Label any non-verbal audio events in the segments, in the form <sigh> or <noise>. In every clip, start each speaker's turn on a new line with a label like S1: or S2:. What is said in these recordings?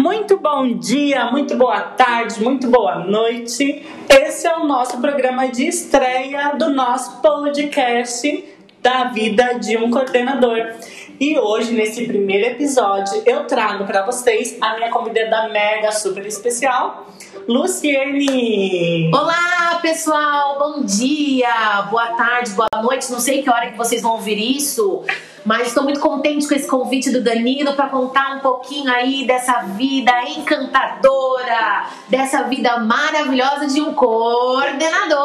S1: Muito bom dia, muito boa tarde, muito boa noite. Esse é o nosso programa de estreia do nosso podcast da vida de um coordenador. E hoje, nesse primeiro episódio, eu trago para vocês a minha convidada mega super especial, Luciene.
S2: Olá, pessoal. Bom dia, boa tarde, boa noite. Não sei que hora que vocês vão ouvir isso, mas estou muito contente com esse convite do Danilo para contar um pouquinho aí dessa vida encantadora, dessa vida maravilhosa de um coordenador.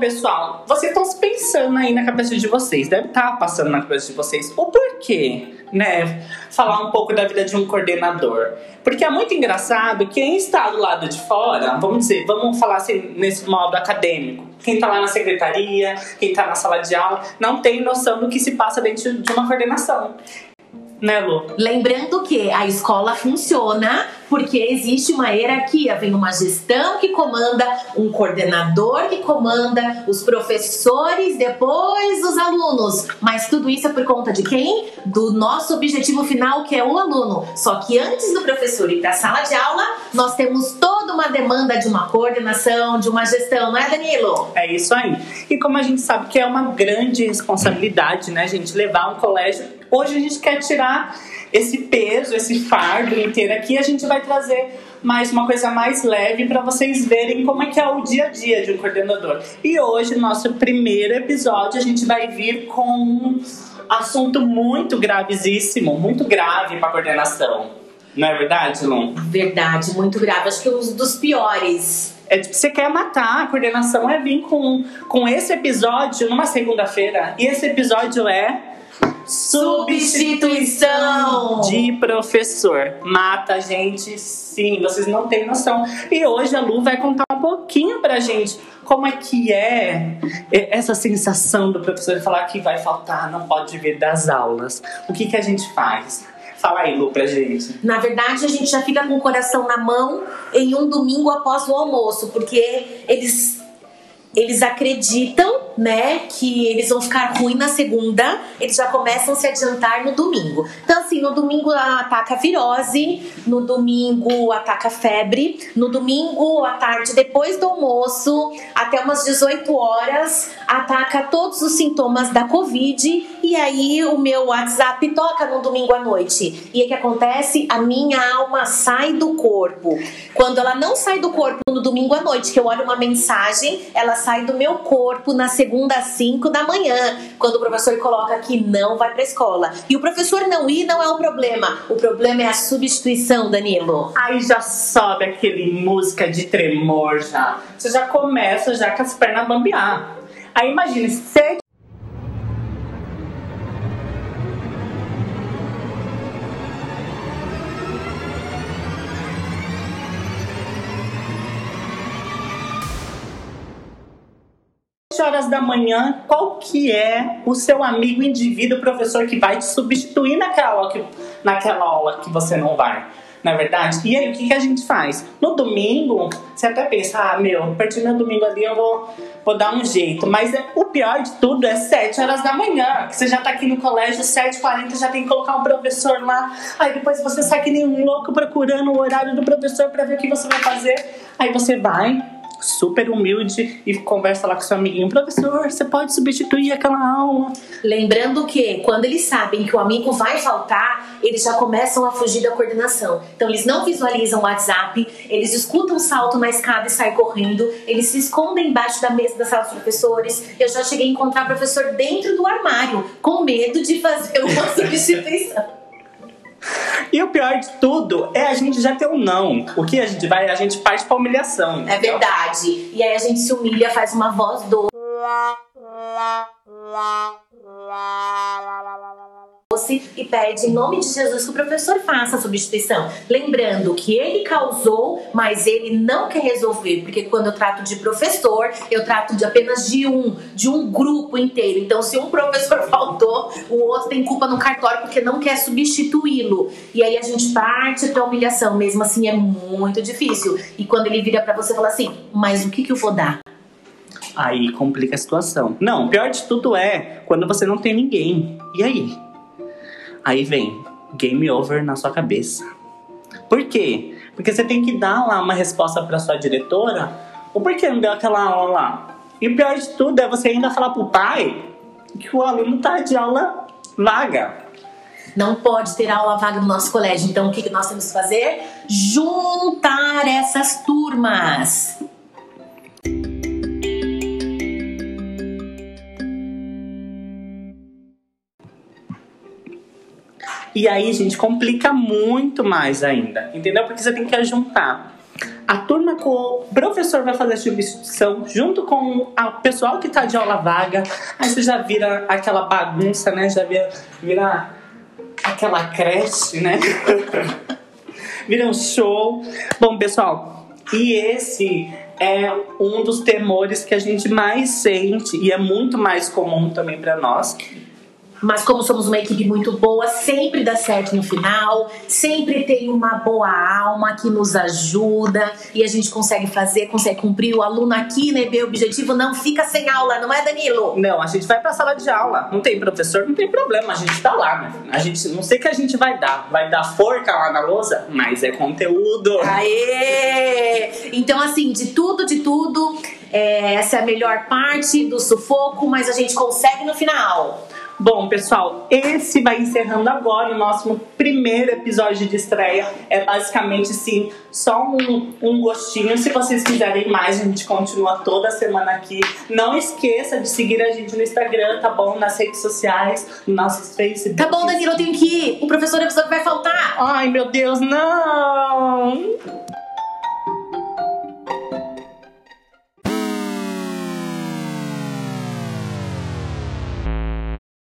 S1: Pessoal, vocês estão pensando aí na cabeça de vocês, deve estar passando na cabeça de vocês o porquê, né? Falar um pouco da vida de um coordenador. Porque é muito engraçado quem está do lado de fora, vamos dizer, vamos falar assim nesse modo acadêmico. Quem está lá na secretaria, quem está na sala de aula, não tem noção do que se passa dentro de uma coordenação. Né, Lu?
S2: Lembrando que a escola funciona porque existe uma hierarquia, vem uma gestão que comanda, um coordenador que comanda, os professores, depois os alunos. Mas tudo isso é por conta de quem? Do nosso objetivo final, que é o aluno. Só que antes do professor ir para a sala de aula, nós temos toda uma demanda de uma coordenação, de uma gestão, não é, Danilo?
S1: É isso aí. E como a gente sabe que é uma grande responsabilidade, né, gente, levar um colégio. Hoje a gente quer tirar esse peso, esse fardo inteiro aqui, a gente vai trazer mais uma coisa mais leve para vocês verem como é que é o dia a dia de um coordenador. E hoje, no nosso primeiro episódio, a gente vai vir com um assunto muito gravíssimo, muito grave para coordenação. Não é verdade, Lum?
S2: Verdade, muito grave. Acho que é um dos piores.
S1: É tipo, você quer matar, a coordenação é vir com, com esse episódio numa segunda-feira. E esse episódio é
S2: Substituição
S1: de professor. Mata a gente, sim, vocês não têm noção. E hoje a Lu vai contar um pouquinho pra gente como é que é essa sensação do professor falar que vai faltar, não pode vir das aulas. O que, que a gente faz? Fala aí, Lu, pra gente.
S2: Na verdade, a gente já fica com o coração na mão em um domingo após o almoço, porque eles eles acreditam, né, que eles vão ficar ruim na segunda, eles já começam a se adiantar no domingo. Então, assim, no domingo ataca virose, no domingo ataca febre, no domingo à tarde, depois do almoço, até umas 18 horas, ataca todos os sintomas da Covid, e aí o meu WhatsApp toca no domingo à noite. E o que acontece? A minha alma sai do corpo. Quando ela não sai do corpo no domingo à noite, que eu olho uma mensagem, ela sai do meu corpo na segunda às 5 da manhã, quando o professor coloca que não vai para escola. E o professor não ir não é o problema. O problema é a substituição, Danilo.
S1: Aí já sobe aquele música de tremor já. Você já começa já com as pernas a bambear. Aí imagine, sete horas da manhã, qual que é o seu amigo indivíduo, professor que vai te substituir naquela aula que, naquela aula que você não vai? Na é verdade? E aí, o que, que a gente faz? No domingo, você até pensa, ah, meu, a partir do domingo ali eu vou, vou dar um jeito. Mas é, o pior de tudo é 7 horas da manhã, que você já tá aqui no colégio, 7h40, já tem que colocar um professor lá. Aí depois você sai que nem um louco procurando o horário do professor para ver o que você vai fazer. Aí você vai, super humilde e conversa lá com seu amiguinho, professor, você pode substituir aquela aula.
S2: Lembrando que quando eles sabem que o amigo vai faltar, eles já começam a fugir da coordenação. Então eles não visualizam o WhatsApp, eles escutam um salto na escada e saem correndo, eles se escondem embaixo da mesa da sala dos professores. Eu já cheguei a encontrar o professor dentro do armário, com medo de fazer uma <laughs> substituição.
S1: E o pior de tudo é a gente já ter um não. O que a gente vai, a gente parte pra humilhação.
S2: É verdade. E aí a gente se humilha, faz uma voz do e pede em nome de Jesus que o professor faça a substituição. Lembrando que ele causou, mas ele não quer resolver, porque quando eu trato de professor, eu trato de apenas de um, de um grupo inteiro. Então, se um professor <laughs> faltou, o outro tem culpa no cartório porque não quer substituí-lo. E aí a gente parte pra humilhação, mesmo assim é muito difícil. E quando ele vira para você e fala assim: "Mas o que que eu vou dar?"
S1: Aí complica a situação. Não, pior de tudo é quando você não tem ninguém. E aí? Aí vem game over na sua cabeça. Por quê? Porque você tem que dar lá uma resposta para sua diretora. O porquê não deu aquela aula lá? E o pior de tudo é você ainda falar pro pai que o aluno tá de aula vaga.
S2: Não pode ter aula vaga no nosso colégio. Então, o que nós temos que fazer? Juntar essas turmas.
S1: E aí, gente, complica muito mais ainda, entendeu? Porque você tem que juntar a turma que o professor vai fazer a substituição junto com o pessoal que tá de aula vaga. Aí você já vira aquela bagunça, né? Já vira, vira aquela creche, né? <laughs> vira um show. Bom, pessoal, e esse é um dos temores que a gente mais sente e é muito mais comum também para nós,
S2: mas como somos uma equipe muito boa, sempre dá certo no final, sempre tem uma boa alma que nos ajuda e a gente consegue fazer, consegue cumprir. O aluno aqui, né, o objetivo não fica sem aula, não é, Danilo?
S1: Não, a gente vai pra sala de aula. Não tem professor, não tem problema, a gente tá lá, né? A gente, não sei o que a gente vai dar. Vai dar forca lá na lousa, mas é conteúdo.
S2: Aê! Então, assim, de tudo, de tudo, é, essa é a melhor parte do sufoco, mas a gente consegue no final.
S1: Bom, pessoal, esse vai encerrando agora o nosso primeiro episódio de estreia. É basicamente, sim, só um, um gostinho. Se vocês quiserem mais, a gente continua toda semana aqui. Não esqueça de seguir a gente no Instagram, tá bom? Nas redes sociais, no nosso Facebook.
S2: Tá bom, Danilo, eu tenho que ir. O professor avisou que vai faltar.
S1: Ai, meu Deus, não!